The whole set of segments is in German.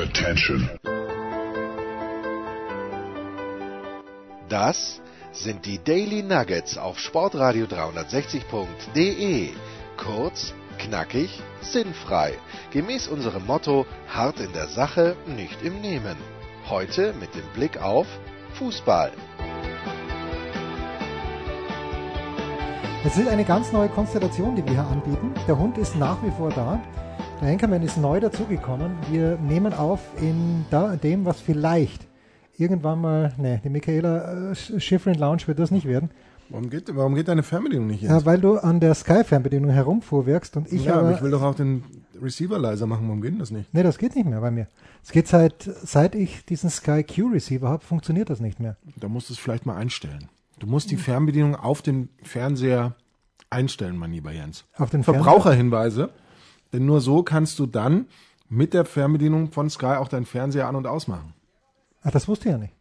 Attention. Das sind die Daily Nuggets auf Sportradio 360.de. Kurz, knackig, sinnfrei. Gemäß unserem Motto: hart in der Sache, nicht im Nehmen. Heute mit dem Blick auf Fußball. Es ist eine ganz neue Konstellation, die wir hier anbieten. Der Hund ist nach wie vor da. Der Henkermann ist neu dazugekommen. Wir nehmen auf in da, dem, was vielleicht irgendwann mal, ne, die Michaela äh, Schifrin Lounge wird das nicht werden. Warum geht, warum geht deine Fernbedienung nicht jetzt? Ja, weil du an der Sky-Fernbedienung herumfuhrwerkst und ich ja, aber, ich will doch auch den Receiver leiser machen. Warum geht denn das nicht? Nee, das geht nicht mehr bei mir. Es geht seit, seit ich diesen Sky Q Receiver habe, funktioniert das nicht mehr. Da musst du es vielleicht mal einstellen. Du musst die Fernbedienung auf den Fernseher einstellen, mein lieber Jens. Auf den Fernseher? Verbraucherhinweise. Denn nur so kannst du dann mit der Fernbedienung von Sky auch deinen Fernseher an- und ausmachen. Ach, das wusste ich ja nicht.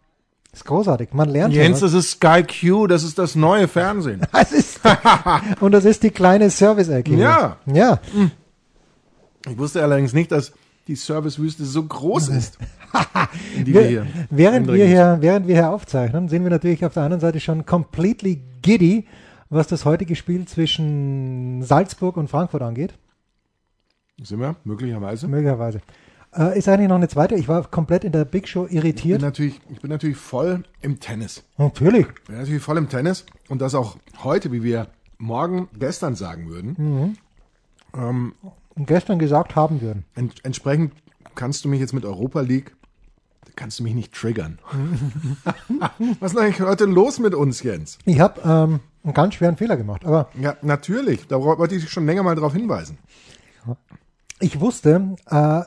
Das ist großartig. Man lernt Jens, ja das ist Sky Q, das ist das neue Fernsehen. Das ist, und das ist die kleine Service-Ecke. hier. Ja. Ja. Ich wusste allerdings nicht, dass die Servicewüste so groß ist, die wir hier Während wir hier, während wir hier aufzeichnen, sind wir natürlich auf der anderen Seite schon completely giddy, was das heutige Spiel zwischen Salzburg und Frankfurt angeht. Sind wir? Möglicherweise. Möglicherweise. Äh, ist eigentlich noch eine zweite. Ich war komplett in der Big Show Ich bin, irritiert. natürlich, ich bin natürlich voll im Tennis. Natürlich. Ich bin natürlich voll im Tennis und das auch heute, wie wir morgen, gestern sagen würden. Ähm, Und gestern gesagt haben würden. ent entsprechend kannst du mich jetzt mit Europa League, kannst du mich nicht triggern. Was ist eigentlich heute los mit uns, Jens? Ich habe ähm, einen ganz schweren Fehler gemacht. Aber Ja, natürlich. Da wollte ich schon länger mal darauf hinweisen. Ich wusste, äh,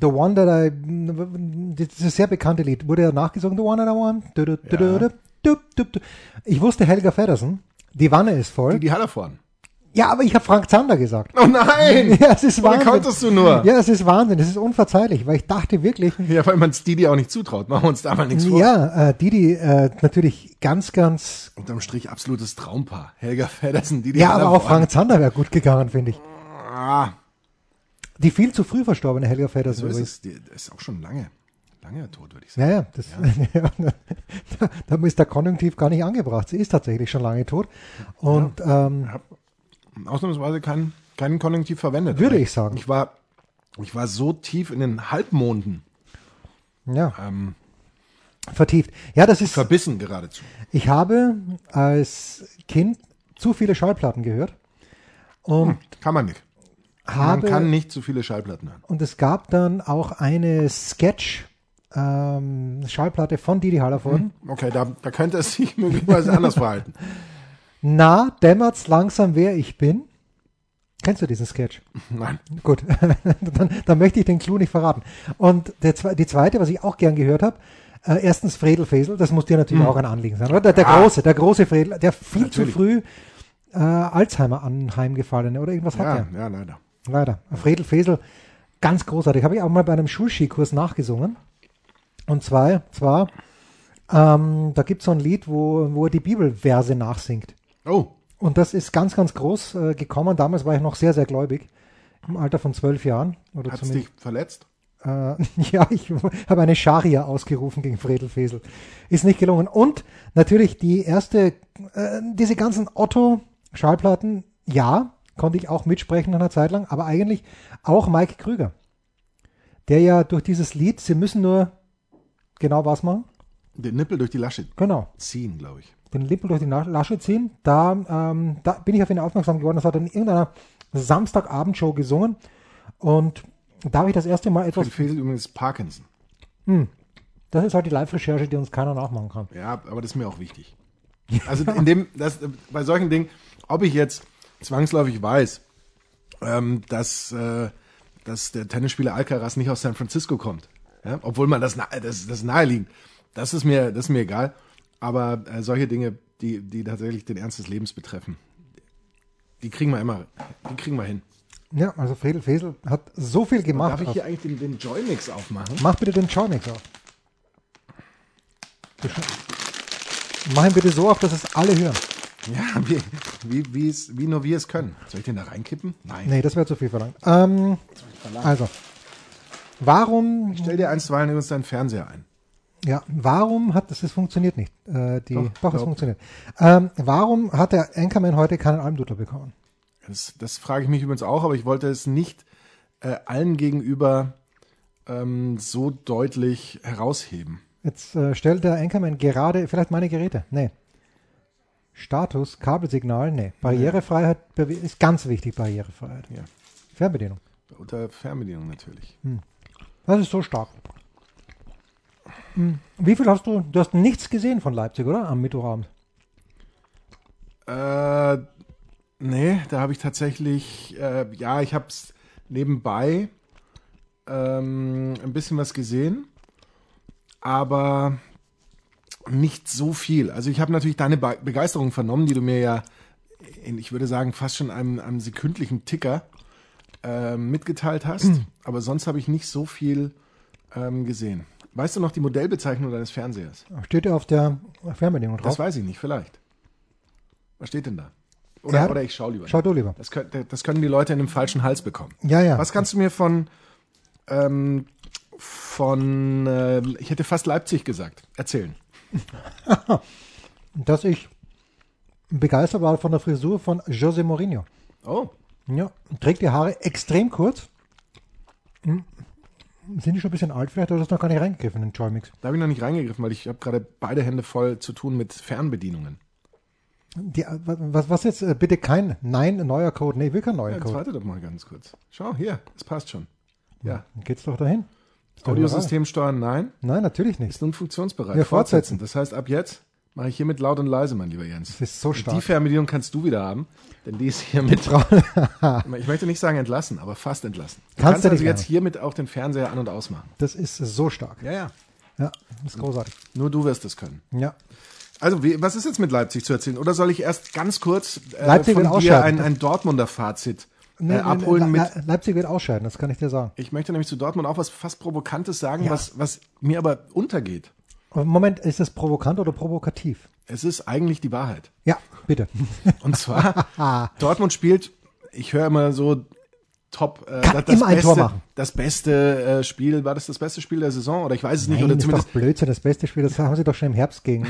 The One That I, dieses sehr bekannte Lied, wurde ja nachgesungen, The One That I Want. Du, du, du, du. Ich wusste Helga Feddersen, die Wanne ist voll. Die, die Hallervorden. Ja, aber ich habe Frank Zander gesagt. Oh nein! Ja, es ist Wie Wahnsinn. konntest du nur? Ja, es ist Wahnsinn. Es ist unverzeihlich, weil ich dachte wirklich, Ja, weil man es Didi auch nicht zutraut. Machen wir uns da mal nichts vor. ja, äh, Didi äh, natürlich ganz, ganz, Unterm Strich absolutes Traumpaar. Helga Feddersen, Didi ja, aber auch. Frank Zander wäre gut gegangen, finde ich. Ah, Die viel zu früh verstorbene Helga so Feddersen. ist übrigens. es. Ist auch schon lange. Lange tot, würde ich sagen. Ja, ja, das, ja. da, da ist der Konjunktiv gar nicht angebracht. Sie ist tatsächlich schon lange tot. Und ähm, Ausnahmsweise kein, keinen Konjunktiv verwendet. Würde ich sagen. Ich war, ich war so tief in den Halbmonden ja, ähm, vertieft. Ja, das ist. verbissen geradezu. Ich habe als Kind zu viele Schallplatten gehört und Kann man nicht. Habe man kann nicht zu viele Schallplatten hören. und es gab dann auch eine Sketch ähm, Schallplatte von Didi Hallervorden. Okay, da, da könnte es sich möglicherweise anders verhalten. Na, dämmert's langsam, wer ich bin. Kennst du diesen Sketch? Nein. Gut, dann, dann möchte ich den Clou nicht verraten. Und der, die zweite, was ich auch gern gehört habe, äh, erstens Fredel Fesel, das muss dir natürlich auch ein Anliegen sein, oder? Der, der Ja. große, der große Fredel, der viel zu Natürlich. früh äh, Alzheimer anheimgefallene oder irgendwas hat Ja, er. ja, leider. Leider. Fredel Fesel, ganz großartig. Habe ich auch mal bei einem Schulskikurs nachgesungen. Und zwar, zwar ähm, da gibt es so ein Lied, wo, wo er die Bibelverse nachsingt. Oh, Und das ist ganz, ganz groß äh, gekommen. Damals war ich noch sehr, sehr gläubig. Im Alter von zwölf Jahren. Oder hat's dich verletzt? äh, ja, ich habe eine Scharia ausgerufen gegen Fredel Fesel. Ist nicht gelungen. Und natürlich die erste, äh, diese ganzen Otto-Schallplatten, ja, konnte ich auch mitsprechen nach einer Zeit lang, aber eigentlich auch Mike Krüger. Der ja durch dieses Lied, sie müssen nur genau was machen. Den Nippel durch die Lasche Genau. ziehen, glaube ich. den Lippen durch die Lasche ziehen. Da, ähm, da bin ich auf ihn aufmerksam geworden. Das hat er in irgendeiner Samstagabendshow gesungen. Und da habe ich das erste Mal etwas. Fesel übrigens Parkinson. Das ist halt die Live-Recherche, die uns keiner nachmachen kann. Ja, aber das ist mir auch wichtig. Also in dem, das, bei solchen Dingen, ob ich jetzt zwangsläufig weiß, ähm, dass, äh, dass der Tennisspieler Alcaraz nicht aus San Francisco kommt, ja? obwohl man das, das, das naheliegend, das ist mir, das ist mir egal. Aber äh, solche Dinge, die, die tatsächlich den Ernst des Lebens betreffen, die kriegen wir immer, die kriegen wir hin. Ja, also Fredel Fesel hat so viel gemacht. Darf ich hier eigentlich den, den Joy-Mix aufmachen? Mach bitte den Joymix auf. Mach ihn bitte so auf, dass es alle hören. Ja, wie, wie, wie, es, wie nur wir es können. Soll ich den da reinkippen? Nein. Nee, das wäre zu viel verlangt. Ähm, also, Warum, Stell dir einstweilen übrigens deinen Fernseher ein. ja, warum hat das, das funktioniert nicht? Äh, die, Doch, doch, es funktioniert. Ähm, warum hat der Anchorman heute keinen Almdudler bekommen? Das, das frage ich mich übrigens auch, aber ich wollte es nicht äh, allen gegenüber ähm, so deutlich herausheben. Jetzt äh, stellt der Anchorman gerade, vielleicht meine Geräte. Nee. Status, Kabelsignal, nee. Barrierefreiheit ist ganz wichtig, Barrierefreiheit. Ja. Fernbedienung. Unter Fernbedienung natürlich. Das ist so stark. Hm. Wie viel hast du? Du hast nichts gesehen von Leipzig, oder? Am Mittwochabend. Äh, nee, da habe ich tatsächlich, äh, ja, ich habe es nebenbei ähm, ein bisschen was gesehen, aber nicht so viel. Also ich habe natürlich deine Be Begeisterung vernommen, die du mir ja, in, ich würde sagen, fast schon einem, einem sekündlichen Ticker ähm, mitgeteilt hast. Aber sonst habe ich nicht so viel ähm, gesehen. Weißt du noch die Modellbezeichnung deines Fernsehers? Steht ja auf der Fernbedienung drauf. Das weiß ich nicht, vielleicht. Was steht denn da? Oder, Ja, oder ich schau lieber. Schau du lieber. Das, können, das können die Leute in den falschen Hals bekommen. Ja, ja. Was kannst du mir von, ähm, von, äh, ich hätte fast Leipzig gesagt, erzählen? Dass ich begeistert war von der Frisur von José Mourinho. Oh, Ja, trägt die Haare extrem kurz. Hm. Sind die schon ein bisschen alt vielleicht oder hast du noch gar nicht reingegriffen in den Joy-Mix? da habe ich noch nicht reingegriffen, weil ich habe gerade beide Hände voll zu tun mit Fernbedienungen. Die, was, was jetzt? Äh, Bitte kein Nein, neuer Code. Nee, ich will kein neuer Ja, jetzt Code. warte doch mal ganz kurz. Schau, hier, es passt schon. Ja, Dann geht's doch dahin. Doch Audiosystem steuern, nein. Nein, natürlich nicht. Ist nun funktionsbereit. Ja, fortsetzen. Das heißt, ab jetzt mache ich hiermit laut und leise, mein lieber Jens. Das ist so stark. Die Fernbedienung kannst du wieder haben, denn die ist hiermit, ich möchte nicht sagen entlassen, aber fast entlassen. Du Kannst kannst du also jetzt hiermit auch den Fernseher an- und ausmachen. Das ist so stark. Ja, ja. Ja, das ist großartig. Nur du wirst es können. Ja. Also, wie, was ist jetzt mit Leipzig zu erzählen? Oder soll ich erst ganz kurz äh, Leipzig von dir ein, ein Dortmunder Fazit Nee, nee, abholen nee, mit... Le Leipzig wird ausscheiden, das kann ich dir sagen. Ich möchte nämlich zu Dortmund auch was fast Provokantes sagen, Ja. was, was mir aber untergeht. Moment, ist das provokant oder provokativ? Es ist eigentlich die Wahrheit. Ja, bitte. Und zwar, Dortmund spielt, ich höre immer so top, äh, Kann das, immer ein beste, Tor machen. das beste äh, Spiel, war das das beste Spiel der Saison? Oder ich weiß es nicht, Nein, oder ist doch zumindest, Blödsinn, das beste Spiel, das haben sie doch schon im Herbst gegen,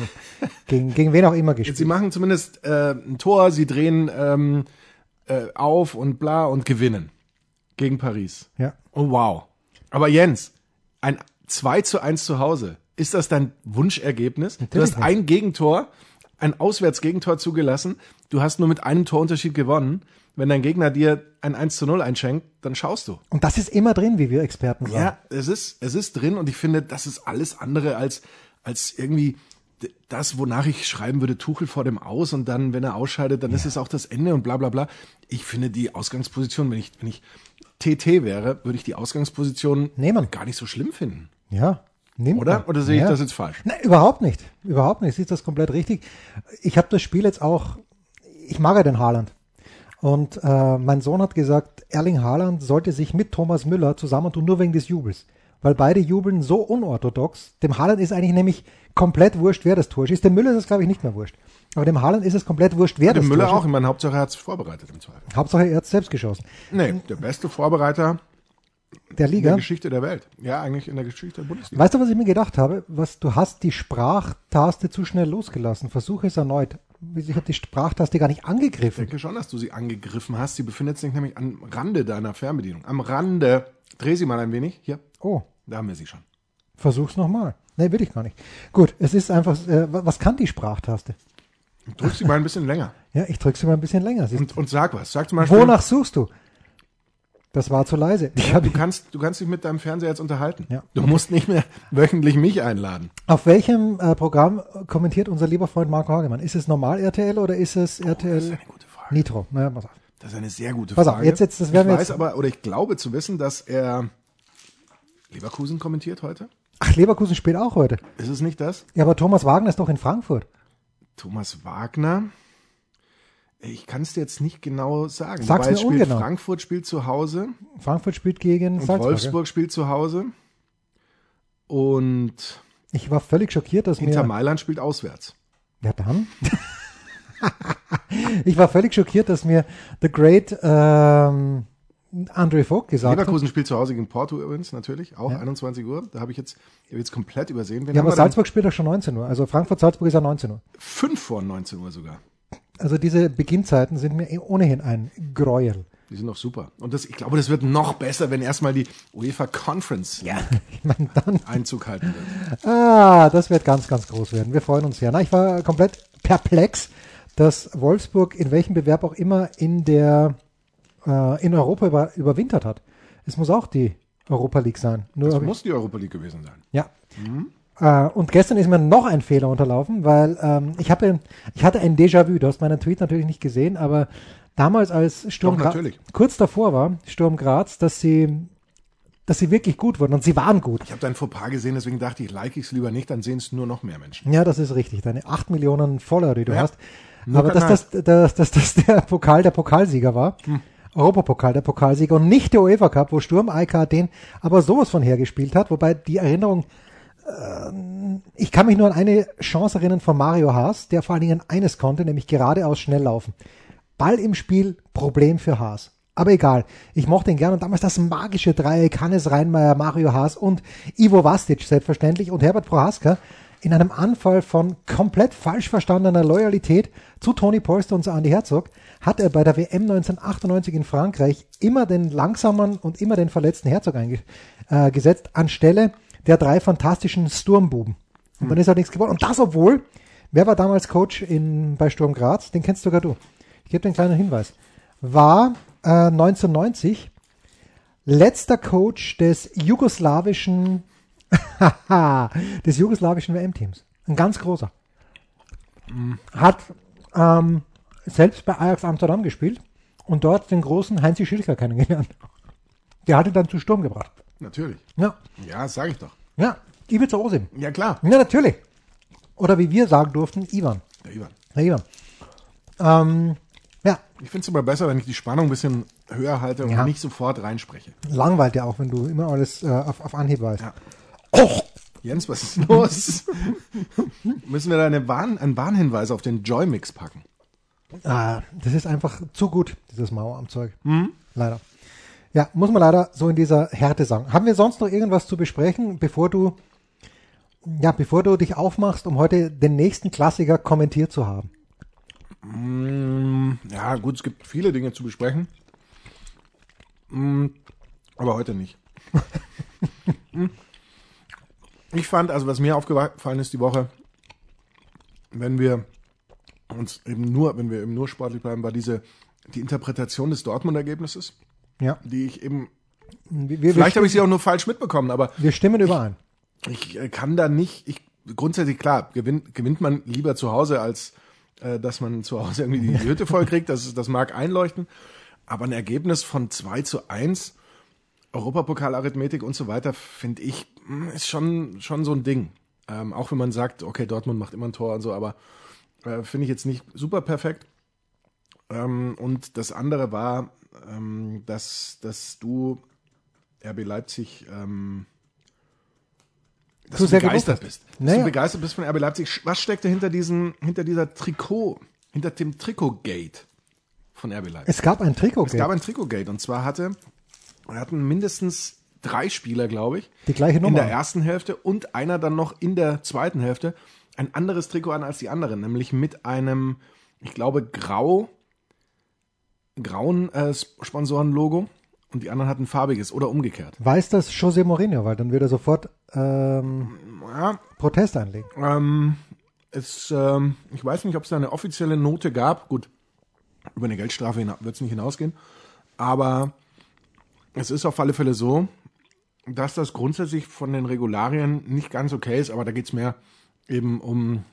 gegen, gegen wen auch immer sie gespielt. machen zumindest äh, ein Tor, sie drehen ähm, äh, auf und bla und gewinnen gegen Paris. Ja. Oh wow. Aber Jens, ein 2 zu 1 zu Hause, ist das dein Wunschergebnis? du Natürlich hast ein Gegentor, ein Auswärtsgegentor zugelassen, du hast nur mit einem Torunterschied gewonnen. Wenn dein Gegner dir ein 1 zu 0 einschenkt, dann schaust du. Und das ist immer drin, wie wir Experten sagen. Ja, es ist, es ist drin und ich finde, das ist alles andere als, als irgendwie das, wonach ich schreiben würde, Tuchel vor dem Aus und dann, wenn er ausscheidet, dann ist es auch das Ende und bla bla bla. Ich finde die Ausgangsposition, wenn ich, wenn ich TT wäre, würde ich die Ausgangsposition Nehmen. gar nicht so schlimm finden. Ja. Nimmt Oder? man. Oder sehe ich ja. das jetzt falsch? Nein, überhaupt nicht. Überhaupt nicht. Siehst das komplett richtig. Ich habe das Spiel jetzt auch, ich mag ja den Haaland. Und äh, mein Sohn hat gesagt, Erling Haaland sollte sich mit Thomas Müller zusammentun, nur wegen des Jubels. Weil beide jubeln so unorthodox. Dem Haaland ist eigentlich nämlich komplett wurscht, wer das Tor schießt. Dem Müller ist es, glaube ich, nicht mehr wurscht. Aber dem Haaland ist es komplett wurscht, wer Dem das Müller Tor auch. Ich meine, Hauptsache er hat es vorbereitet im Zweifel. Hauptsache er hat selbst geschossen. Nee, der beste Vorbereiter Der in der Liga. Geschichte der Welt. Ja, eigentlich in der Geschichte der Bundesliga. Weißt du, was ich mir gedacht habe? Was, du hast die Sprachtaste zu schnell losgelassen. Versuche es erneut. Ich habe die Sprachtaste gar nicht Ich angegriffen. denke schon, dass du sie angegriffen hast. Sie befindet sich nämlich am Rande deiner Fernbedienung. Am Rande. Dreh sie mal ein wenig. Hier, Oh, da haben wir sie schon. versuch's nochmal. Nee, will ich gar nicht. Gut, es ist einfach, äh, wa- was kann die Sprachtaste? Drück sie mal ein bisschen länger. Ja, ich drücke sie mal ein bisschen länger. Und, und sag was. Sag zum Beispiel, Wonach suchst du? Das war zu leise. Ja, du, kannst, du kannst dich mit deinem Fernseher jetzt unterhalten. Ja. Du musst nicht mehr wöchentlich mich einladen. auf welchem äh, Programm kommentiert unser lieber Freund Marco Hagemann? Ist es normal RTL oder ist es RTL Das ist eine gute Frage. Nitro? Naja, pass auf. Das ist eine sehr gute Pass auf, Frage. jetzt- jetzt- das werden ich wir weiß jetzt- aber, oder ich glaube zu wissen, dass er Leverkusen kommentiert heute. Ach, Leverkusen spielt auch heute. Ist es nicht das? Ja, aber Thomas Wagner ist doch in Frankfurt. Thomas Wagner. Ich kann es dir jetzt nicht genau sagen. Sag's Wobei mir spielt ungenau. Frankfurt spielt zu Hause Frankfurt spielt gegen und Salzburg. Wolfsburg spielt zu Hause. Und. Ich war völlig schockiert, dass Inter. Mailand spielt auswärts. Ja, dann. ich war völlig schockiert, dass mir The Great, ähm, Andre Vogt gesagt hat. Leverkusen spielt zu Hause gegen Porto übrigens, natürlich, auch 21 Uhr. Da habe ich jetzt, hab ich jetzt komplett übersehen. Wen Ja, aber? Salzburg spielt doch schon 19 Uhr. Also Frankfurt-Salzburg ist ja 19 Uhr. Fünf vor 19 Uhr sogar. Also diese Beginnzeiten sind mir eh ohnehin ein Gräuel. Die sind doch super. Und das, ich glaube, das wird noch besser, wenn erstmal die UEFA Conference Ich meine, dann, Einzug halten wird. ah, das wird ganz, ganz groß werden. Wir freuen uns sehr. Na, ich war komplett perplex, dass Wolfsburg in welchem Bewerb auch immer in der äh, in Europa über, überwintert hat. Es muss auch die Europa League sein. Nur Das muss die Europa League gewesen sein. Ja. Äh, und gestern ist mir noch ein Fehler unterlaufen, weil ähm, ich hatte, ich hatte ein Déjà-vu. Du hast meinen Tweet natürlich nicht gesehen, aber damals als Sturm Doch, Graz, kurz davor war, Sturm Graz, dass sie, dass sie wirklich gut wurden und sie waren gut. Ich habe dein Fauxpas gesehen, deswegen dachte ich, like ich es lieber nicht, dann sehen es nur noch mehr Menschen. Ja, das ist richtig. Deine 8 Millionen Follower, die du Ja. hast. Nur Aber dass das, dass, dass das der Pokal der Pokalsieger war. Hm. Europapokal der Pokalsieger und nicht der UEFA Cup, wo Sturm AIK den aber sowas von hergespielt hat, wobei die Erinnerung, ähm, ich kann mich nur an eine Chance erinnern von Mario Haas, der vor allen Dingen eines konnte, nämlich geradeaus schnell laufen. Ball im Spiel, Problem für Haas. Aber egal, ich mochte ihn gern und damals das magische Dreieck Hannes Reinmeier, Mario Haas und Ivo Vastic selbstverständlich und Herbert Prohaska in einem Anfall von komplett falsch verstandener Loyalität zu Tony Polster und zu Andy Herzog hat er bei der WM 1998 in Frankreich immer den langsamen und immer den verletzten Herzog eingesetzt, äh, anstelle der drei fantastischen Sturmbuben. Und dann ist halt nichts geworden. Und das obwohl, wer war damals Coach in, bei Sturm Graz? Den kennst sogar du. Ich gebe dir einen kleinen Hinweis. War äh, 1990 letzter Coach des jugoslawischen des jugoslawischen WM-Teams. Ein ganz großer. Hat ähm, selbst bei Ajax Amsterdam gespielt und dort den großen Heinzi Schilker kennengelernt. Der hat ihn dann zu Sturm gebracht. Natürlich. Ja, Ja, sage ich doch. ja, Ivica Osim. Ja, klar. Ja, natürlich. Oder wie wir sagen durften, Ivan. Der Ivan. Herr Ivan. Ähm, ja, Ich finde es immer besser, wenn ich die Spannung ein bisschen höher halte und Ja. nicht sofort reinspreche. langweilt ja auch, wenn du immer alles äh, auf, auf Anhieb weißt. Ja. Jens, was ist los? Müssen wir da eine Warn, einen Warnhinweis auf den Joy-Mix packen? Ah, das ist einfach zu gut, dieses Maueramtzeug. Leider. Ja, muss man leider so in dieser Härte sagen. Haben wir sonst noch irgendwas zu besprechen, bevor du, ja, bevor du dich aufmachst, um heute den nächsten Klassiker kommentiert zu haben? Mm, Ja, gut, es gibt viele Dinge zu besprechen. Mm, Aber heute nicht. Ich fand, also was mir aufgefallen ist die Woche, wenn wir uns eben nur, wenn wir eben nur sportlich bleiben, war diese die Interpretation des Dortmund-Ergebnisses, Ja. die ich eben, Wir, wir, vielleicht habe ich sie auch nur falsch mitbekommen, aber wir stimmen überein. ich äh, kann da nicht, ich, grundsätzlich klar, gewinnt, gewinnt man lieber zu Hause, als äh, dass man zu Hause irgendwie die Hütte voll kriegt, das, ist- das mag einleuchten, aber ein Ergebnis von 2 zu 1, Europapokal-Arithmetik und so weiter, finde ich, mh, ist schon, schon so ein Ding. Ähm, auch wenn man sagt, okay, Dortmund macht immer ein Tor und so, aber äh, finde ich jetzt nicht super perfekt. Ähm, und das andere war, ähm, dass, dass du RB Leipzig ähm, dass du sehr begeistert bist. Dass Naja. du begeistert bist von RB Leipzig. Was steckte hinter diesem, hinter dieser Trikot, hinter dem Trikotgate von RB Leipzig? Es gab ein Trikot, Es gab ein Trikotgate und zwar hatte, wir hatten mindestens drei Spieler, glaube ich, Die gleiche in Nummer. der ersten Hälfte und einer dann noch in der zweiten Hälfte ein anderes Trikot an als die anderen, nämlich mit einem, ich glaube, grau, grauen äh, Sponsorenlogo und die anderen hatten farbiges oder umgekehrt. Weiß das José Mourinho, weil dann würde er sofort ähm, Ja, Protest einlegen. Ähm, es, ähm, ich weiß nicht, ob es da eine offizielle Note gab. Gut, über eine Geldstrafe wird es nicht hinausgehen. Aber es ist auf alle Fälle so, dass das grundsätzlich von den Regularien nicht ganz okay ist. Aber da geht es mehr eben um,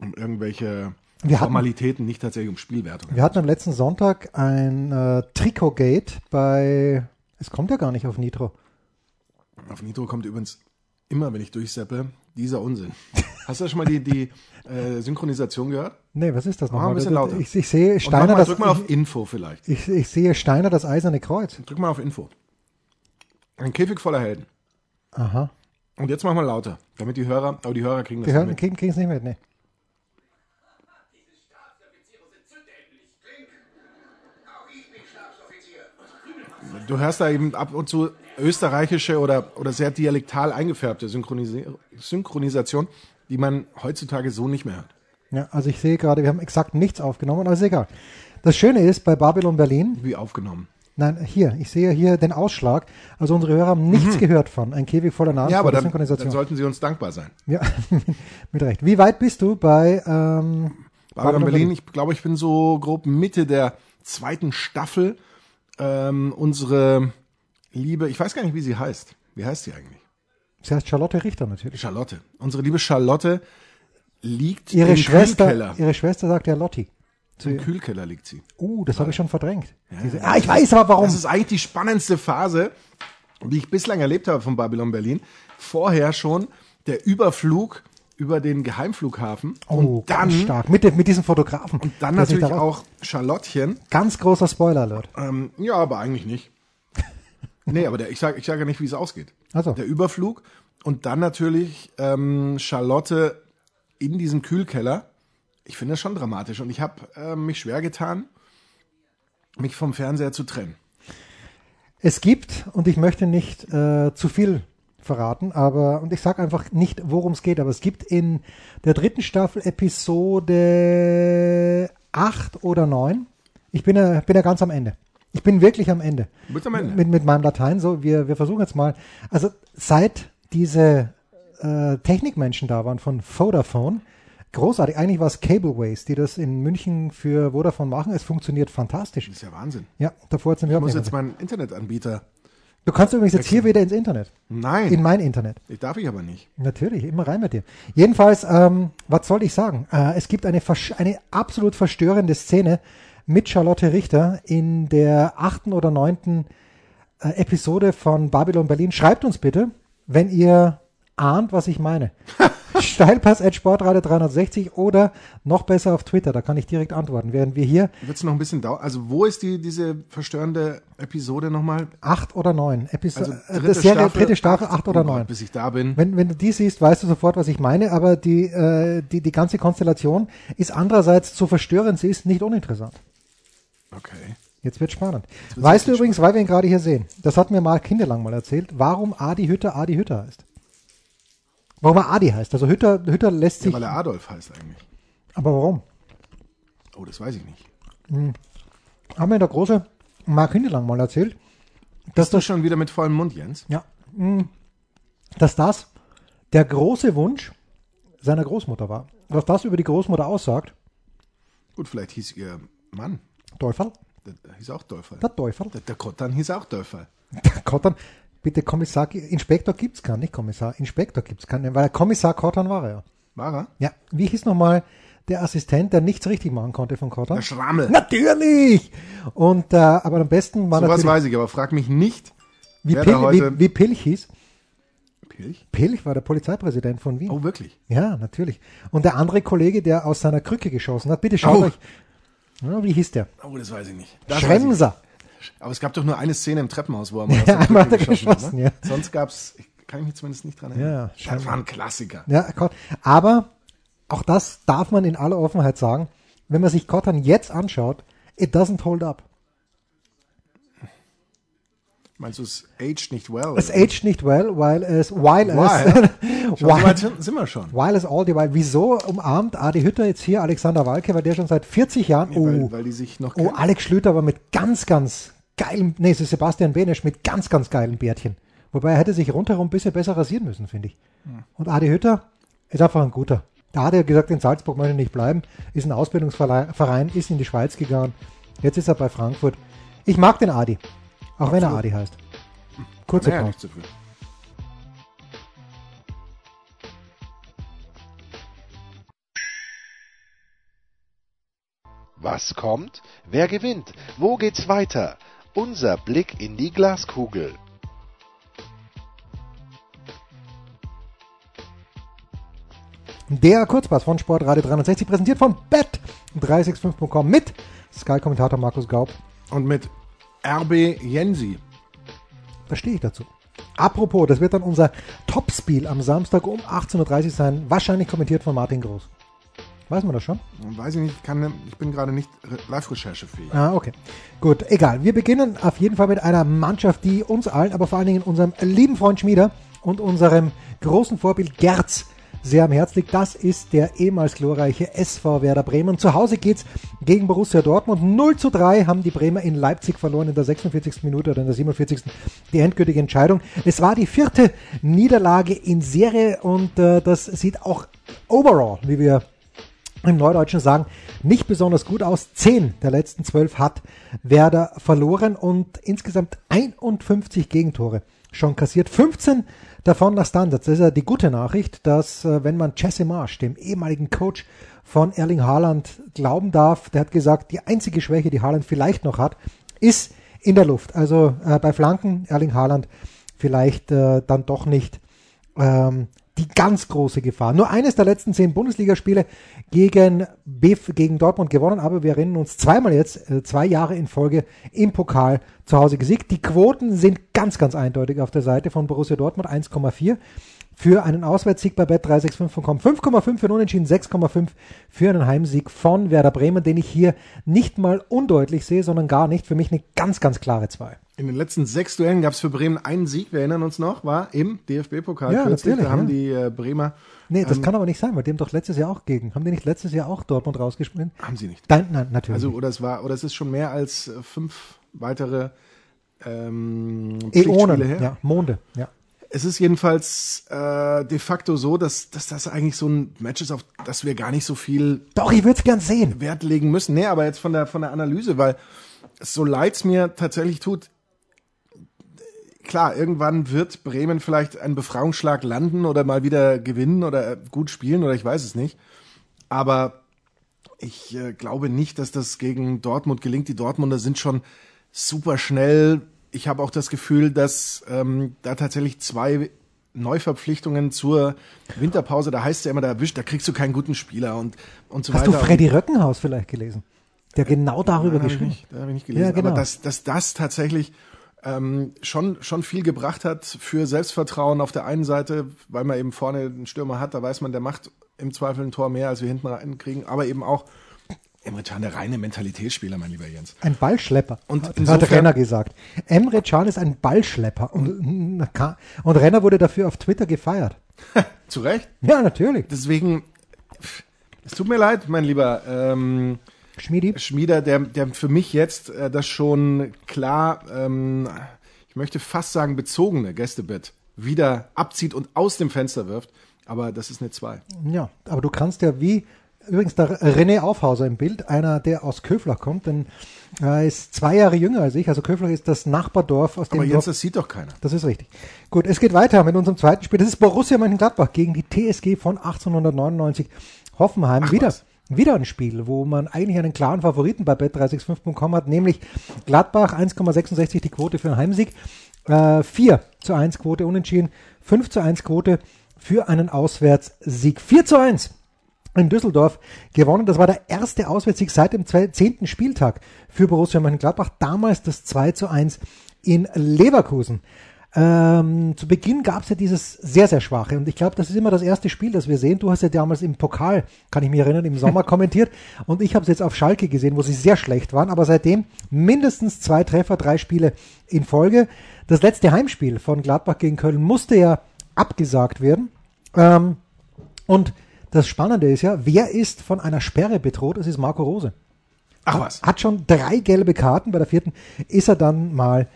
um irgendwelche Wir hatten- Formalitäten, nicht tatsächlich um Spielwertung. Wir hatten am letzten Sonntag ein äh, Trikotgate bei, es kommt ja gar nicht auf Nitro. Auf Nitro kommt übrigens immer, wenn ich durchseppe, dieser Unsinn. Hast du schon mal die, die äh, Synchronisation gehört? Nee, was ist das Mach nochmal? ein bisschen lauter. Ich, ich sehe Steiner mal, das, drück mal auf Info vielleicht. ich, ich sehe Steiner das eiserne Kreuz. Drück mal auf Info. Ein Käfig voller Helden. Aha. Und jetzt mach mal lauter, damit die Hörer, aber die Hörer kriegen das Die nicht hören, mit. kriegen es nicht mit, nee. Auch ich bin Stabsoffizier. du hörst da eben ab und zu österreichische oder, oder sehr dialektal eingefärbte Synchronisi Synchronisation, die man heutzutage so nicht mehr hört. Ja, also ich sehe gerade, wir haben exakt nichts aufgenommen, aber ist egal. Das Schöne ist bei Babylon Berlin, Wie aufgenommen. Nein, hier, ich sehe hier den Ausschlag. Also unsere Hörer haben nichts gehört von Ein Käfig voller Namen Mhm. Ja, aber der dann, dann sollten sie uns dankbar sein. ja, mit Recht. Wie weit bist du bei ähm, Babylon Berlin, ich glaube, ich bin so grob Mitte der zweiten Staffel. Ähm, unsere liebe, ich weiß gar nicht, wie sie heißt. Wie heißt sie eigentlich? Sie heißt Charlotte Richter natürlich. Charlotte. Unsere liebe Charlotte liegt Ihre im Schwester, Kühlkeller. ihre Schwester sagt ja Lotti. Im Kühlkeller liegt sie. Uh, das habe ich schon verdrängt. Diese, ah, ich weiß aber warum. Das ist eigentlich die spannendste Phase, die ich bislang erlebt habe von Babylon Berlin. Vorher schon der Überflug über den Geheimflughafen Oh, und dann ganz stark. Mit, dem- mit diesem Fotografen. und dann sich natürlich auch Charlottchen. Ganz großer Spoiler-Alert. Ähm, ja, aber eigentlich nicht. nee, aber der, ich sage ich sag ja nicht, wie es ausgeht. Ach so. Der Überflug und dann natürlich ähm, Charlotte in diesem Kühlkeller. Ich finde das schon dramatisch und ich habe ähm, mich schwer getan, mich vom Fernseher zu trennen. Es gibt, und ich möchte nicht äh, zu viel verraten, aber, und ich sage einfach nicht, worum es geht, aber es gibt in der dritten Staffel Episode 8 oder 9, ich bin ja, bin ja ganz am Ende. Ich bin wirklich am Ende. Bist am Ende. Mit, mit meinem Latein, so, wir, wir versuchen jetzt mal, also seit diese äh, Technikmenschen da waren von Vodafone, großartig, eigentlich war es Cableways, die das in München für Vodafone machen, es funktioniert fantasch. Das ist ja Wahnsinn. Ja, davor hat es Ich muss jetzt meinen Internetanbieter. Du kannst übrigens jetzt hier wieder ins Internet. Nein, In mein Internet. ich darf ich aber nicht. Natürlich, immer rein mit dir. Jedenfalls, ähm, was soll ich sagen? Äh, es gibt eine, eine absolut verstörende Szene mit Charlotte Richter in der achten oder neunten äh, Episode von Babylon Berlin. Schreibt uns bitte, wenn ihr ahnt, was ich meine. Steilpass at Sportradio 360 oder noch besser auf Twitter, da kann ich direkt antworten. Während wir hier Wird es noch ein bisschen dauern? Also wo ist die diese verstörende Episode nochmal? acht oder neun Episode, Also äh, das Serie, dritte Staffel, acht oder Oh neun. Bis ich da bin. Wenn, wenn du die siehst, weißt du sofort, was ich meine, aber die, äh, die, die ganze Konstellation ist andererseits, so verstörend sie ist, nicht uninteressant. Okay. Jetzt wird spannend. wird's weißt du übrigens, weil wir ihn gerade hier sehen, das hat mir mal Kinderlang mal erzählt, warum Adi Hütter Adi Hütter heißt. Warum er Adi heißt. Also Hütter, Hütter lässt Ja, sich, weil er Adolf heißt eigentlich. aber warum? Oh, das weiß ich nicht. Haben mir der große Mark Hindelang mal erzählt, dass Bist das, schon wieder mit vollem Mund, Jens? ja, mh, dass das der große Wunsch seiner Großmutter war. Was das über die Großmutter aussagt, Gut, vielleicht hieß ihr Mann. Teufel, Der, der hieß auch Teufel. der Teufel. Der, der Kottan hieß auch Teufel. Kottern, bitte Kommissar, Inspektor gibt's keinen, nicht Kommissar, Inspektor gibt's keinen, weil Kommissar Kottern war er. War er? Ja, wie hieß nochmal der Assistent, der nichts richtig machen konnte von Kottern? Der Schrammel. Natürlich! Und, äh, aber am besten war So was natürlich, weiß ich, aber frag mich nicht, wie, wer Pil, wie, wie Pilch hieß. Pilch? Pilch war der Polizeipräsident von Wien. Oh, wirklich? Ja, natürlich. Und der andere Kollege, der aus seiner Krücke geschossen hat, bitte schaut Oh. euch, ja, wie hieß der? Oh, das weiß ich nicht. Das weiß ich nicht. Aber es gab doch nur eine Szene im Treppenhaus, wo er mal aus Ja, er geschossen geschossen, hat. ja. Ne? Sonst gab's, ich kann ich mich zumindest nicht dran erinnern. Ja, das war ein Klassiker. Ja, Gott. Aber auch das darf man in aller Offenheit sagen. Wenn man sich Kottern jetzt anschaut, it doesn't hold up. Meinst du, es aged nicht well? Es aged nicht well, weil es, while es, While? Schon while, sind wir schon. while es all the while. Wieso umarmt Adi Hütter jetzt hier Alexander Walke, weil der schon seit 40 Jahren, oh, Weil, weil die sich noch oh, kennen. Alex Schlüter aber mit ganz, ganz geilen, nee, es ist Sebastian Benesch mit ganz, ganz geilen Bärtchen. Wobei er hätte sich rundherum ein bisschen besser rasieren müssen, finde ich. Und Adi Hütter ist einfach ein guter. Da hat er gesagt, in Salzburg möchte er nicht bleiben, ist ein Ausbildungsverein, ist in die Schweiz gegangen. Jetzt ist er bei Frankfurt. Ich mag den Adi. Auch wenn er Adi heißt. Kurze nicht so viel. Was kommt? Wer gewinnt? Wo geht's weiter? Unser Blick in die Glaskugel. Der Kurzpass von Sportradio 360 präsentiert von bet365.com mit Sky-Kommentator Markus Gaub. Und mit RB Jensi. Da stehe ich dazu. Apropos, das wird dann unser Topspiel am Samstag um 18.30 Uhr sein, wahrscheinlich kommentiert von Martin Groß. Weiß man das schon? Weiß ich nicht, ich, kann, ich bin gerade nicht re- live-recherchefähig. Ah, okay. Gut, egal. Wir beginnen auf jeden Fall mit einer Mannschaft, die uns allen, aber vor allen Dingen unserem lieben Freund Schmieder und unserem großen Vorbild Gerz sehr am Herz liegt. Das ist der ehemals glorreiche SV Werder Bremen. Zu Hause geht's gegen Borussia Dortmund. 0 zu 3 haben die Bremer in Leipzig verloren in der 46. Minute oder in der 47. Die endgültige Entscheidung. Es war die vierte Niederlage in Serie und äh, das sieht auch overall, wie wir im Neudeutschen sagen, nicht besonders gut aus. Zehn der letzten zwölf hat Werder verloren und insgesamt 51 Gegentore schon kassiert. 15 davon nach Standards. Das ist ja die gute Nachricht, dass äh, wenn man Jesse Marsch, dem ehemaligen Coach von Erling Haaland, glauben darf, der hat gesagt, die einzige Schwäche, die Haaland vielleicht noch hat, ist in der Luft. Also äh, bei Flanken Erling Haaland vielleicht äh, dann doch nicht ähm, die ganz große Gefahr. Nur eines der letzten zehn Bundesligaspiele gegen BF, gegen Dortmund gewonnen, aber wir erinnern uns zweimal jetzt, äh, zwei Jahre in Folge im Pokal zu Hause gesiegt. Die Quoten sind ganz, ganz eindeutig auf der Seite von Borussia Dortmund 1,4 für einen Auswärtssieg bei bet365.com, 5,5 für einen Unentschieden, 6,5 für einen Heimsieg von Werder Bremen, den ich hier nicht mal undeutlich sehe, sondern gar nicht. Für mich eine ganz, ganz klare 2. In den letzten sechs Duellen gab es für Bremen einen Sieg, wir erinnern uns noch, war im DFB-Pokal. Ja, kürzlich. natürlich, Da haben ja. die äh, Bremer, Nee, das Ähm, kann aber nicht sein, weil die haben doch letztes Jahr auch gegen. Haben die nicht letztes Jahr auch Dortmund rausgeschmissen? haben sie nicht. Nein, nein, natürlich. Also, oder es war, oder es ist schon mehr als äh, fünf weitere ähm, Äonen, Pflichtspiele her. ja, Monde, ja. Es ist jedenfalls äh, de facto so, dass, dass das eigentlich so ein Match ist, auf das wir gar nicht so viel Doch, ich würde es gern sehen. Wert legen müssen. Nee, aber jetzt von der, von der Analyse, weil so leid's mir tatsächlich tut, klar, irgendwann wird Bremen vielleicht einen Befreiungsschlag landen oder mal wieder gewinnen oder gut spielen oder ich weiß es nicht. Aber ich äh, glaube nicht, dass das gegen Dortmund gelingt. Die Dortmunder sind schon super schnell. Ich habe auch das Gefühl, dass ähm, da tatsächlich zwei Neuverpflichtungen zur Winterpause, da heißt es ja immer, da erwischt, da kriegst du keinen guten Spieler und, und so Hast weiter. du Freddy Röckenhaus vielleicht gelesen? Der genau darüber Nein, geschrieben nicht, da habe ich nicht gelesen. Ja, genau. Aber dass, dass das tatsächlich ähm, schon, schon viel gebracht hat für Selbstvertrauen auf der einen Seite, weil man eben vorne einen Stürmer hat, da weiß man, der macht im Zweifel ein Tor mehr, als wir hinten reinkriegen, aber eben auch Emre Can, der reine Mentalitätsspieler, mein lieber Jens. Ein Ballschlepper, Und hat, insofern- hat Renner gesagt. Emre Can ist ein Ballschlepper und, und Renner wurde dafür auf Twitter gefeiert. Zu Recht. Ja, natürlich. Deswegen, es tut mir leid, mein lieber ähm, Schmiedi. Schmieder, der, der für mich jetzt äh, das schon klar, ähm, ich möchte fast sagen, bezogene Gästebett wieder abzieht und aus dem Fenster wirft. Aber das ist eine 2. Ja, aber du kannst ja wie, übrigens der René Aufhauser im Bild, einer, der aus Köflach kommt, denn er ist zwei Jahre jünger als ich. Also Köflach ist das Nachbardorf aus dem Aber Dorf. Jens, das sieht doch keiner. Das ist richtig. Gut, es geht weiter mit unserem zweiten Spiel. Das ist Borussia Mönchengladbach gegen die TSG von 1899 Hoffenheim. wieder, was. Wieder ein Spiel, wo man eigentlich einen klaren Favoriten bei bet365.com hat, nämlich Gladbach 1,66 die Quote für einen Heimsieg, äh, 4 zu 1 Quote unentschieden, 5 zu 1 Quote für einen Auswärtssieg. 4 zu 1 in Düsseldorf gewonnen. Das war der erste Auswärtssieg seit dem zehnten Spieltag für Borussia Mönchengladbach. Damals das 2 zu 1 in Leverkusen. Ähm, zu Beginn gab es ja dieses sehr, sehr schwache. Und ich glaube, das ist immer das erste Spiel, das wir sehen. Du hast ja damals im Pokal, kann ich mich erinnern, im Sommer kommentiert. Und ich habe es jetzt auf Schalke gesehen, wo sie sehr schlecht waren. Aber seitdem mindestens zwei Treffer, drei Spiele in Folge. Das letzte Heimspiel von Gladbach gegen Köln musste ja abgesagt werden. Ähm, und das Spannende ist ja, wer ist von einer Sperre bedroht? Das ist Marco Rose. Ach was. Hat schon drei gelbe Karten, bei der vierten ist er dann mal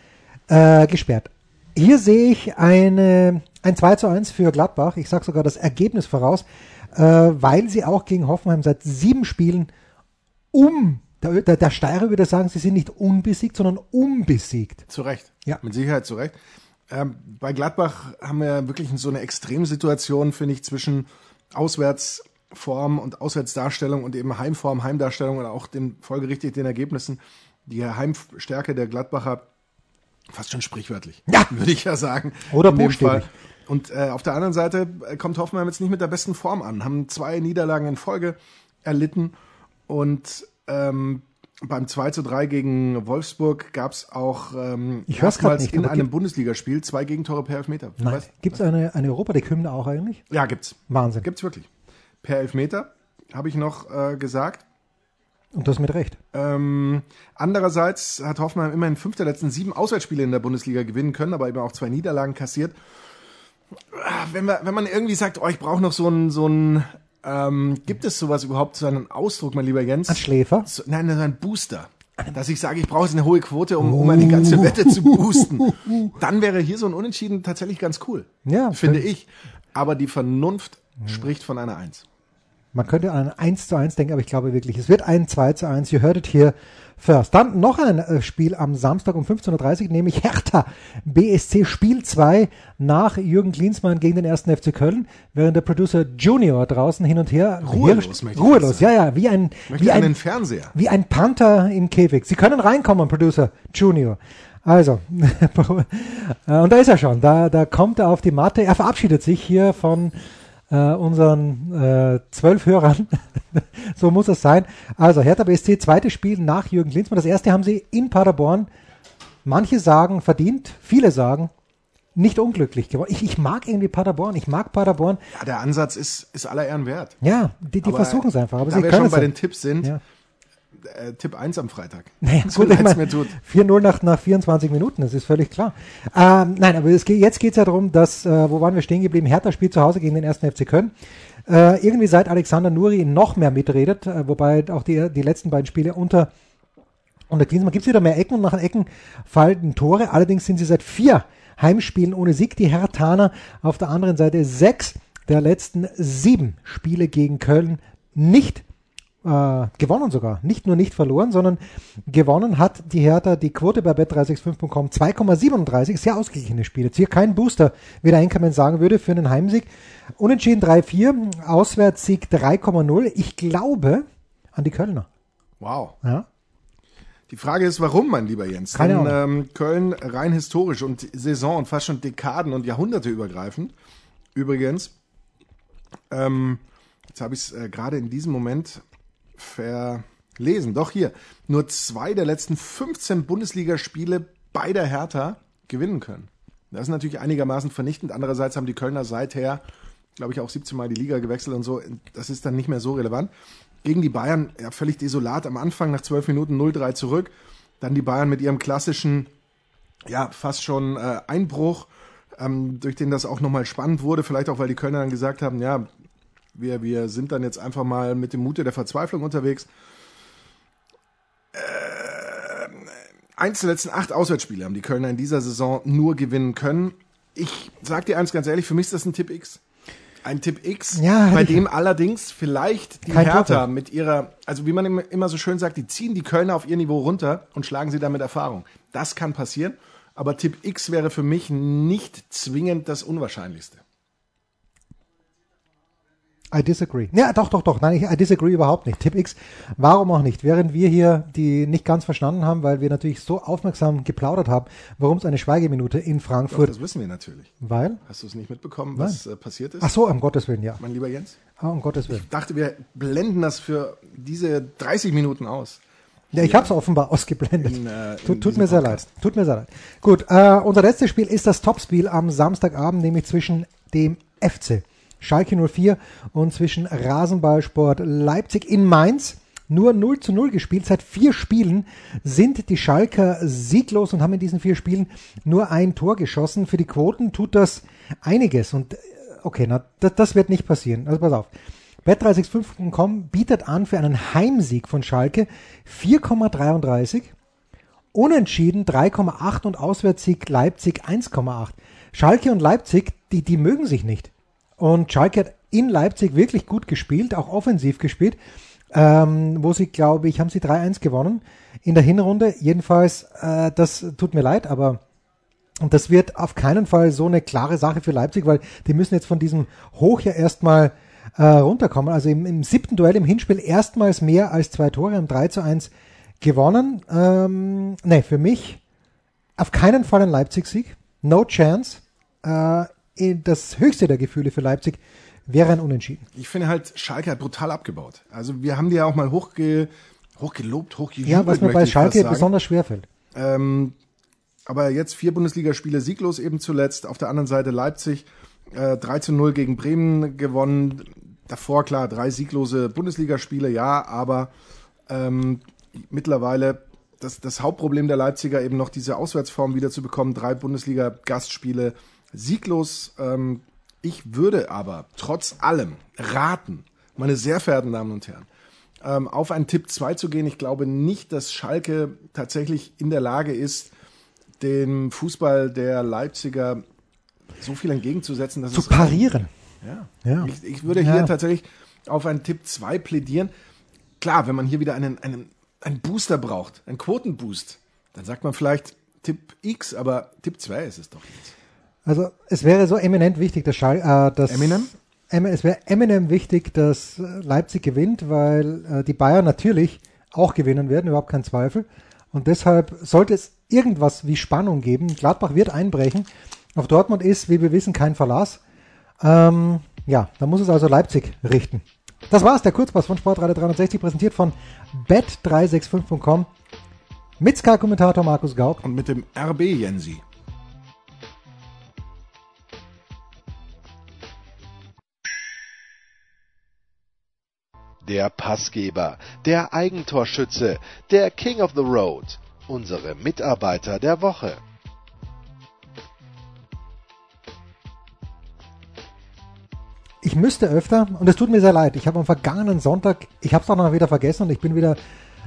äh, gesperrt. Hier sehe ich eine, ein 2 zu 1 für Gladbach. Ich sage sogar das Ergebnis voraus, äh, weil sie auch gegen Hoffenheim seit sieben Spielen um, der, der, der Steirer würde sagen, sie sind nicht unbesiegt, sondern unbesiegt. Zu Recht. Ja. Mit Sicherheit zu Recht. Ähm, bei Gladbach haben wir wirklich so eine Extremsituation, finde ich, zwischen Auswärtsform und Auswärtsdarstellung und eben Heimform, Heimdarstellung und auch den folgerichtig den Ergebnissen. Die Heimstärke der Gladbacher fast schon sprichwörtlich, Ja. würde ich ja sagen. Oder buchstäblich. Und äh, auf der anderen Seite äh, kommt Hoffenheim jetzt nicht mit der besten Form an, haben zwei Niederlagen in Folge erlitten und ähm, beim 2 zu 3 gegen Wolfsburg gab es auch ähm, Ich erstmals nicht, in einem Bundesligaspiel zwei Gegentore per Elfmeter. Nein. Gibt es eine, eine Europa-League-Hymne auch eigentlich? Ja, gibt's. Wahnsinn. Gibt's wirklich. Per Elfmeter. habe ich noch äh, gesagt. Und das mit Recht. Ähm, andererseits hat Hoffenheim immerhin fünf der letzten sieben Auswärtsspiele in der Bundesliga gewinnen können, aber eben auch zwei Niederlagen kassiert. Wenn, wir, wenn man irgendwie sagt, oh, ich brauche noch so ein, so ein ähm, gibt es sowas überhaupt, so einen Ausdruck, mein lieber Jens? Ein Schläfer. So, nein, so ein Booster. Dass ich sage, ich brauche jetzt eine hohe Quote, um, um meine ganze Wette zu boosten. Dann wäre hier so ein Unentschieden tatsächlich ganz cool. Ja, Finde stimmt. ich. Aber die Vernunft spricht von einer Eins. Man könnte an ein 1 zu 1 denken, aber ich glaube wirklich, es wird ein 2 zu 1. You heard it here first. Dann noch ein äh, Spiel am Samstag um 15.30 Uhr, nämlich Hertha BSC Spiel 2 nach Jürgen Klinsmann gegen den ersten FC Köln, während der Producer Junior draußen hin und her Ruhelos, möchte ruhelos, ja, ja, wie ein, wie ein, Fernseher. wie ein Panther im Käfig. Sie können reinkommen, Producer Junior. Also, äh, und da ist er schon. Da, da kommt er auf die Matte. Er verabschiedet sich hier von äh, unseren äh, zwölf Hörern. so muss es sein. Also, Hertha BSC, zweites Spiel nach Jürgen Klinsmann. Das erste haben sie in Paderborn, manche sagen verdient, viele sagen nicht unglücklich gewonnen. Ich, ich mag irgendwie Paderborn. Ich mag Paderborn. Ja, der Ansatz ist, ist aller Ehren wert. Ja, die, die versuchen es einfach. Aber da sie wir können schon es bei nicht. den Tipps sind, Ja. Äh, Tipp 1 am Freitag. Naja, So gut, ich tut. 4-0 nach, nach 24 Minuten, das ist völlig klar. Ähm, nein, aber geht, jetzt geht es ja darum, dass, äh, wo waren wir stehen geblieben? Hertha spielt zu Hause gegen den ersten FC Köln. Äh, irgendwie seit Alexander Nuri noch mehr mitredet, äh, wobei auch die, die letzten beiden Spiele unter, unter Klinsmann gibt es wieder mehr Ecken und nach den Ecken fallen Tore. Allerdings sind sie seit vier Heimspielen ohne Sieg, die Hertaner. Auf der anderen Seite sechs der letzten sieben Spiele gegen Köln nicht äh, gewonnen sogar. Nicht nur nicht verloren, sondern gewonnen hat die Hertha die Quote bei bet365.com 2,37. Sehr ausgeglichene Spiele. Hier kein Booster, wie der Einkommen sagen würde, für einen Heimsieg. Unentschieden 3-4, Auswärtssieg 3,0. Ich glaube an die Kölner. Wow. Ja. Die Frage ist, warum, mein lieber Jens? Keine Denn ähm, Köln rein historisch und Saison und fast schon Dekaden und Jahrhunderte übergreifend. Übrigens, ähm, jetzt habe ich es äh, gerade in diesem Moment verlesen. Doch hier, nur zwei der letzten 15 Bundesligaspiele bei der Hertha gewinnen können. Das ist natürlich einigermaßen vernichtend. Andererseits haben die Kölner seither, glaube ich, auch 17 Mal die Liga gewechselt und so. Das ist dann nicht mehr so relevant. Gegen die Bayern, ja, völlig desolat. Am Anfang nach 12 Minuten 0-3 zurück. Dann die Bayern mit ihrem klassischen, ja, fast schon äh, Einbruch, ähm, durch den das auch nochmal spannend wurde. Vielleicht auch, weil die Kölner dann gesagt haben, ja, wir, wir sind dann jetzt einfach mal mit dem Mute der Verzweiflung unterwegs. Äh, eins der letzten acht Auswärtsspiele haben die Kölner in dieser Saison nur gewinnen können. Ich sag dir eins ganz ehrlich, für mich ist das ein Tipp X. Ein Tipp X, Ja, bei dem allerdings vielleicht die Hertha Vorteil. mit ihrer, also wie man immer so schön sagt, die ziehen die Kölner auf ihr Niveau runter und schlagen sie damit Erfahrung. Das kann passieren, aber Tipp X wäre für mich nicht zwingend das Unwahrscheinlichste. I disagree. Ja, doch, doch, doch. Nein, ich, I disagree überhaupt nicht. Tipp X, warum auch nicht? Während wir hier die nicht ganz verstanden haben, weil wir natürlich so aufmerksam geplaudert haben, warum es eine Schweigeminute in Doch, Frankfurt, das wissen wir natürlich. weil? Hast du es nicht mitbekommen, was äh, passiert ist, Ach so, um Gottes Willen, ja. mein lieber Jens? Ah, um Gottes Willen. Ich dachte, wir blenden das für diese 30 Minuten aus. Ja, ich habe es offenbar ausgeblendet. In, äh, in tut, tut mir sehr leid. Podcast. Tut mir sehr leid. Gut, äh, unser letztes Spiel ist das Topspiel am Samstagabend, nämlich zwischen dem FC Schalke 04 und zwischen Rasenballsport Leipzig in Mainz. Nur 0 zu 0 gespielt. Seit vier Spielen sind die Schalker sieglos und haben in diesen vier Spielen nur ein Tor geschossen. Für die Quoten tut das einiges. Und äh, okay, na, das, das wird nicht passieren. Also pass auf. Bet365.com bietet an für einen Heimsieg von Schalke 4,33, Unentschieden 3,8 und Auswärtssieg Leipzig 1,8. Schalke und Leipzig, die, die mögen sich nicht. Und Schalke hat in Leipzig wirklich gut gespielt, auch offensiv gespielt, ähm, wo sie, glaube ich, haben sie 3-1 gewonnen in der Hinrunde. Jedenfalls, äh, das tut mir leid, aber das wird auf keinen Fall so eine klare Sache für Leipzig, weil die müssen jetzt von diesem Hoch ja erstmal äh, runterkommen. Also im, im siebten Duell im Hinspiel erstmals mehr als zwei Tore, haben 3 zu 1 gewonnen. Ähm, ne, für mich auf keinen Fall ein Leipzig-Sieg. No chance. Äh, das höchste der Gefühle für Leipzig wäre ein Unentschieden. Ich finde halt, Schalke hat brutal abgebaut. Also wir haben die ja auch mal hochge, hochgelobt, hochgejubelt. Ja, was mir bei Schalke besonders schwer fällt. Ähm, aber jetzt vier Bundesligaspiele sieglos eben zuletzt. Auf der anderen Seite Leipzig äh, 3 zu 0 gegen Bremen gewonnen. davor klar, drei sieglose Bundesligaspiele, ja, aber ähm, mittlerweile das, das Hauptproblem der Leipziger eben noch diese Auswärtsform wieder zu bekommen. Drei Bundesliga-Gastspiele sieglos. Ähm, ich würde aber trotz allem raten, meine sehr verehrten Damen und Herren, ähm, auf einen Tipp 2 zu gehen. Ich glaube nicht, dass Schalke tatsächlich in der Lage ist, dem Fußball der Leipziger so viel entgegenzusetzen, dass Zu es parieren. ja. Ja. Ich, ich würde Ja. hier tatsächlich auf einen Tipp 2 plädieren. Klar, wenn man hier wieder einen, einen, einen Booster braucht, einen Quotenboost, dann sagt man vielleicht Tipp X, aber Tipp 2 ist es doch jetzt. Also es wäre so eminent wichtig, dass, Schal äh, dass Eminem? Em- Es wäre eminent wichtig, dass äh, Leipzig gewinnt, weil äh, die Bayern natürlich auch gewinnen werden, überhaupt kein Zweifel. Und deshalb sollte es irgendwas wie Spannung geben. Gladbach wird einbrechen. Auf Dortmund ist, wie wir wissen, kein Verlass. Ähm, ja, da muss es also Leipzig richten. Das war's, der Kurzpass von Sportradio 360, präsentiert von bet365.com mit Sky-Kommentator Markus Gaub. Und mit dem RB Jensi. Der Passgeber, der Eigentorschütze, der King of the Road, unsere Mitarbeiter der Woche. ich müsste öfter, und es tut mir sehr leid, ich habe am vergangenen Sonntag, ich habe es auch noch wieder vergessen und ich bin wieder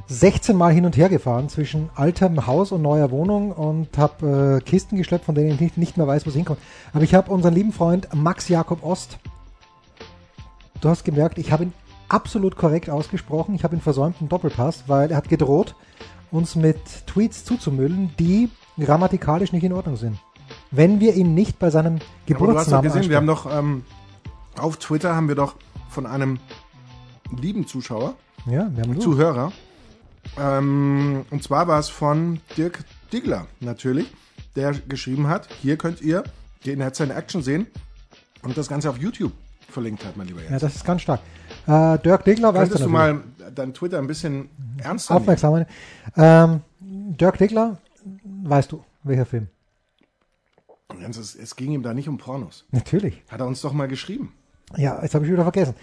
16 Mal hin und her gefahren zwischen altem Haus und neuer Wohnung und habe äh, Kisten geschleppt, von denen ich nicht, nicht mehr weiß, wo es hinkommt. Aber ich habe unseren lieben Freund Max Jakob Ost, du hast gemerkt, ich habe ihn absolut korrekt ausgesprochen, ich habe ihn versäumt, einen Doppelpass, weil er hat gedroht, uns mit Tweets zuzumüllen, die grammatikalisch nicht in Ordnung sind. Wenn wir ihn nicht bei seinem Aber du hast doch gesehen, wir haben doch ähm, auf Twitter haben wir doch von einem lieben Zuschauer, ja, wir haben. Zuhörer, ähm, und zwar war es von Dirk Diggler natürlich, der geschrieben hat, hier könnt ihr den Headset in Action sehen und das Ganze auf YouTube verlinkt hat, mein lieber Jens. Ja, das ist ganz stark. Äh, Dirk Diggler, weißt Könntest du mal dein Twitter ein bisschen ernster aufmerksam. Ähm, Dirk Diggler, weißt du, welcher Film? Es, es ging ihm da nicht um Pornos. Natürlich. Hat er uns doch mal geschrieben. Ja, jetzt habe ich wieder vergessen.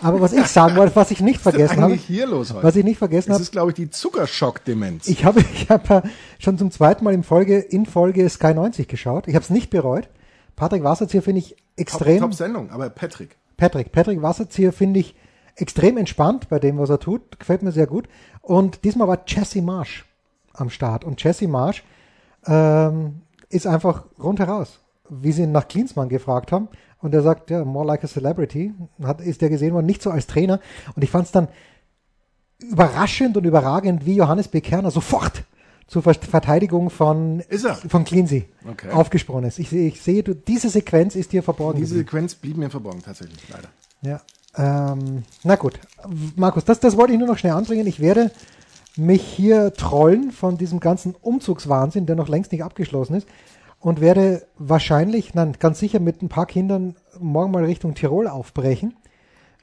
Aber was ich sagen wollte, was ich nicht vergessen habe, hier los heute? was ich nicht vergessen Das habe, ist, glaube ich, die Zuckerschock-Demenz. ich habe, ich habe schon zum zweiten Mal in Folge in Folge Sky 90 geschaut. Ich habe es nicht bereut. Patrick Wasserzieher finde ich Top, extrem. top Sendung, aber Patrick. Patrick, Patrick Wasserzieher finde ich extrem entspannt bei dem, was er tut. Gefällt mir sehr gut. Und diesmal war Jesse Marsh am Start. Und Jesse Marsh ähm, ist einfach rundheraus. Wie sie ihn nach Klinsmann gefragt haben. Und er sagt, ja, more like a celebrity. Hat, ist der gesehen worden, nicht so als Trainer. Und ich fand es dann überraschend und überragend, wie Johannes B. Kerner sofort zur Ver- Verteidigung von, von Cleansey Okay. aufgesprungen ist. Ich, sehe- ich sehe, du, diese Sequenz ist dir verborgen. Diese. Sequenz blieb mir verborgen, tatsächlich, leider. Ja. Ähm, na gut, Markus, das, das wollte ich nur noch schnell anbringen. Ich werde mich hier trollen von diesem ganzen Umzugswahnsinn, der noch längst nicht abgeschlossen ist. Und werde wahrscheinlich, nein, ganz sicher mit ein paar Kindern morgen mal Richtung Tirol aufbrechen.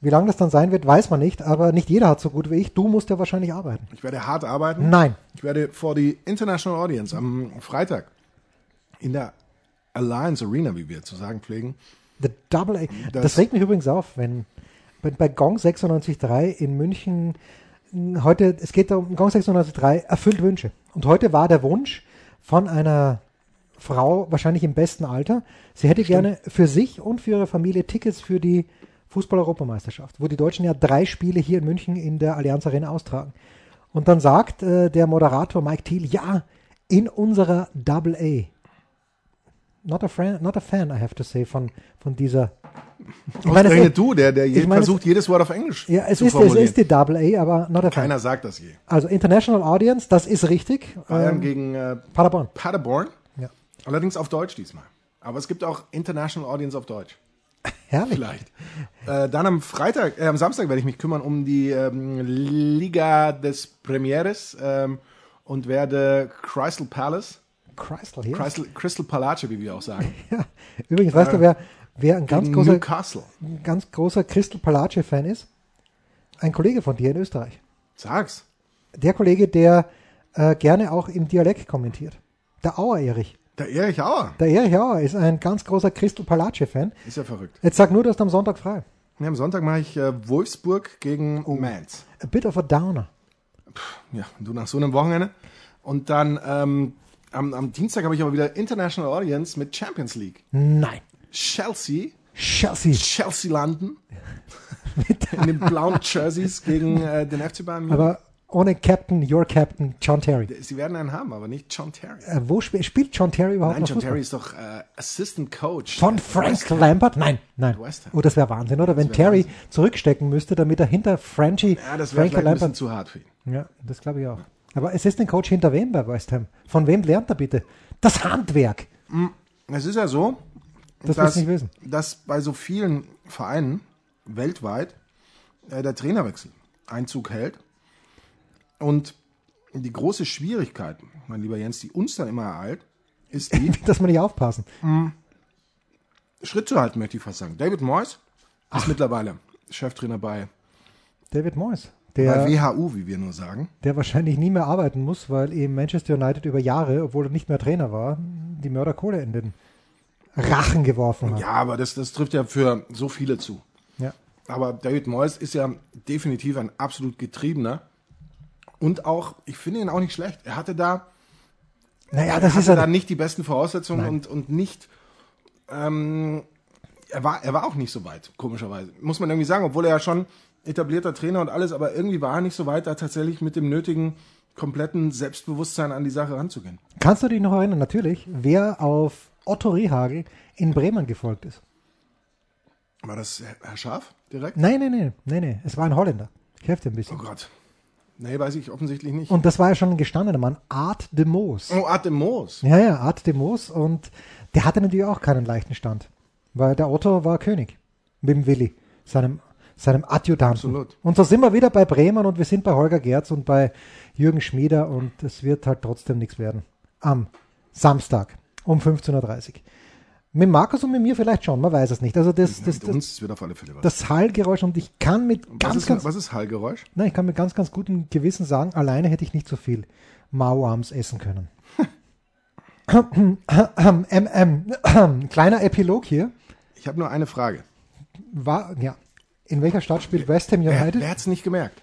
Wie lange das dann sein wird, weiß man nicht, aber nicht jeder hat so gut wie ich. Du musst ja wahrscheinlich arbeiten. Ich werde hart arbeiten. Nein. Ich werde vor die International Audience am Freitag in der Alliance Arena, wie wir zu sagen pflegen, The Double A. Das, Das- regt mich übrigens auf, wenn bei, bei Gong 96.3 in München heute, es geht um Gong 96.3 erfüllt Wünsche. Und heute war der Wunsch von einer Frau, wahrscheinlich im besten Alter, sie hätte gerne für sich und für ihre Familie Tickets für die Fußball-Europameisterschaft, wo die Deutschen ja drei Spiele hier in München in der Allianz Arena austragen. Und dann sagt äh, der Moderator Mike Thiel, ja, in unserer Double A. Not a, friend, not a fan, I have to say, von, von dieser. Ich meine, es Ausgerechnet du, der, der je, meine, versucht, jedes Wort auf Englisch ja, es zu ist, es formulieren. ist die Double A, aber not a fan. Keiner sagt das je. Also International Audience, das ist richtig. Bayern Ähm, gegen äh, Paderborn. Paderborn, Ja. allerdings auf Deutsch diesmal. Aber es gibt auch International Audience auf Deutsch. Herrlich. Vielleicht. Äh, dann am Freitag, äh, am Samstag werde ich mich kümmern um die ähm, Liga des Premieres ähm, und werde Crystal Palace, Crystal hier. Crystal, Crystal Palace, wie wir auch sagen, Ja. Übrigens, weißt du, wer, wer ein ganz großer, Newcastle. ein ganz großer Crystal Palace-Fan ist? Ein Kollege von dir in Österreich. Sag's. Der Kollege, der äh, gerne auch im Dialekt kommentiert. Der Auer Erich. Der Erich Auer. Der Erich Auer ist ein ganz großer Crystal Palace-Fan. Ist ja verrückt. Jetzt sag nur, du hast am Sonntag frei. Ja, am Sonntag mache ich äh, Wolfsburg gegen Oh. Mainz. A bit of a downer. Ja, du nach so einem Wochenende. Und dann ähm, am, am Dienstag habe ich aber wieder International Audience mit Champions League. Nein. Chelsea, Chelsea. Chelsea London. In den blauen Jerseys gegen äh, den FC Bayern München. Aber ohne Captain, your Captain, John Terry. Sie werden einen haben, aber nicht John Terry. Äh, wo sp spielt John Terry überhaupt Nein, John Fußball? Terry ist doch äh, Assistant Coach. Von Frank. Lampard? Nein, nein. Oh, das wäre Wahnsinn, oder? Wenn Terry Wahnsinn. zurückstecken müsste, damit er hinter Franchi, Ja, das wäre ein bisschen zu hart für ihn. Ja, das glaube ich auch. Aber es ist ein Coach hinter wem bei West Ham? Von wem lernt er bitte? Das Handwerk. Es ist ja so, Das dass, nicht wissen. dass bei so vielen Vereinen weltweit äh, der Trainerwechsel Einzug hält. Und die große Schwierigkeit, mein lieber Jens, die uns dann immer ereilt, ist die, Dass wir nicht aufpassen. Schritt zu halten, möchte ich fast sagen. David Moyes ist mittlerweile Cheftrainer bei, David Moyes, bei der, WHU, wie wir nur sagen. der wahrscheinlich nie mehr arbeiten muss, weil eben Manchester United über Jahre, obwohl er nicht mehr Trainer war, die Mörderkohle in den Rachen geworfen hat. Ja, aber das, das trifft ja für so viele zu. Ja. Aber David Moyes ist ja definitiv ein absolut getriebener. Und auch, ich finde ihn auch nicht schlecht. Er hatte da, Naja, das hatte ist ja da nicht die besten Voraussetzungen Nein. und, und nicht, ähm, er war, er war auch nicht so weit, komischerweise. Muss man irgendwie sagen, obwohl er ja schon etablierter Trainer und alles, aber irgendwie war er nicht so weit, da tatsächlich mit dem nötigen kompletten Selbstbewusstsein an die Sache ranzugehen. Kannst du dich noch erinnern, natürlich, wer auf Otto Rehagel in Bremen gefolgt ist? War das Herr Schaf direkt? Nein, nein, nein, nein, nein. Es war ein Holländer. Ich helfe dir ein Oh bisschen. Gott. Nee, weiß ich offensichtlich nicht. Und das war ja schon ein gestandener Mann, Art de Moos. oh, Art de Moos. Ja, ja, Art de Moos. Und der hatte natürlich auch keinen leichten Stand. Weil der Otto war König. Mit dem Willi, seinem, seinem Adjutanten. Absolut. Und so sind wir wieder bei Bremen und wir sind bei Holger Gerz und bei Jürgen Schmieder und es wird halt trotzdem nichts werden. Am Samstag um 15.30 Uhr. Mit Markus und mit mir vielleicht schon, man weiß es nicht. Also das, das, das, uns wird auf alle Fälle was. das Hallgeräusch und ich kann mit was, ganz, ist, ganz, was ist Hallgeräusch? nein, ich kann mit ganz, ganz gutem Gewissen sagen, alleine hätte ich nicht so viel Mauarms essen können. ähm, ähm, kleiner Epilog hier. Ich habe nur eine Frage. War, ja, in welcher Stadt spielt West Ham United? wer hat's nicht gemerkt?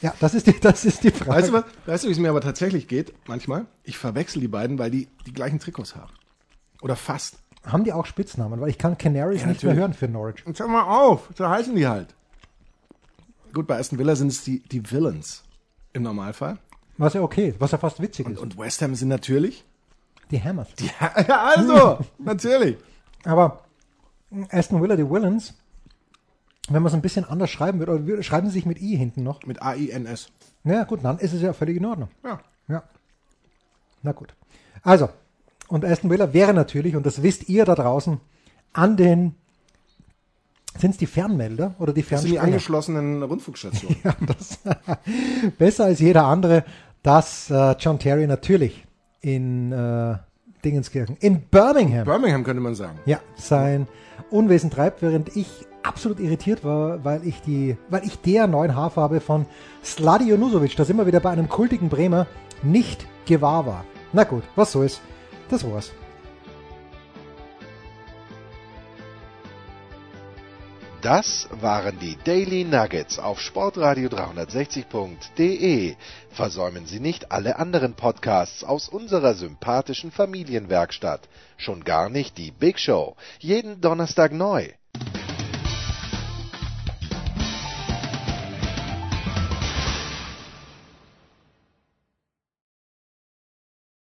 Ja, das ist die, das ist die Frage. Weißt du, was, weißt du, wie es mir aber tatsächlich geht? Manchmal. Ich verwechsel die beiden, weil die die gleichen Trikots haben. Oder fast. Haben die auch Spitznamen? Weil ich kann Canaries Ja, nicht mehr hören für Norwich. Und sag mal auf, so heißen die halt. Gut, bei Aston Villa sind es die, die Villains im Normalfall. Was ja okay, was ja fast witzig ist. Und West Ham sind natürlich. Die Hammers. Ja, ja also, natürlich. Aber Aston Villa, die Villains, wenn man es ein bisschen anders schreiben würde, oder schreiben sie sich mit I hinten noch. Mit A-I-N-S. Na gut, dann ist es ja völlig in Ordnung. Ja. Ja. Na gut. Also, und Aston Villa wäre natürlich, und das wisst ihr da draußen, an den, sind es die Fernmelder oder die Das sind die Fernsprecher? angeschlossenen Rundfunkstationen. Ja, das, besser als jeder andere, dass äh, John Terry natürlich in äh, Dingenskirchen, in Birmingham, Birmingham könnte man sagen. ja, sein Unwesen treibt, während ich absolut irritiert war, weil ich die, weil ich der neuen Haarfarbe von Sladi Junusovic, da sind wir wieder bei einem kultigen Bremer, nicht gewahr war. Na gut, was soll's. Das war's. Das waren die Daily Nuggets auf Sportradio 360.de. Versäumen Sie nicht alle anderen Podcasts aus unserer sympathischen Familienwerkstatt. Schon gar nicht die Big Show. Jeden Donnerstag neu.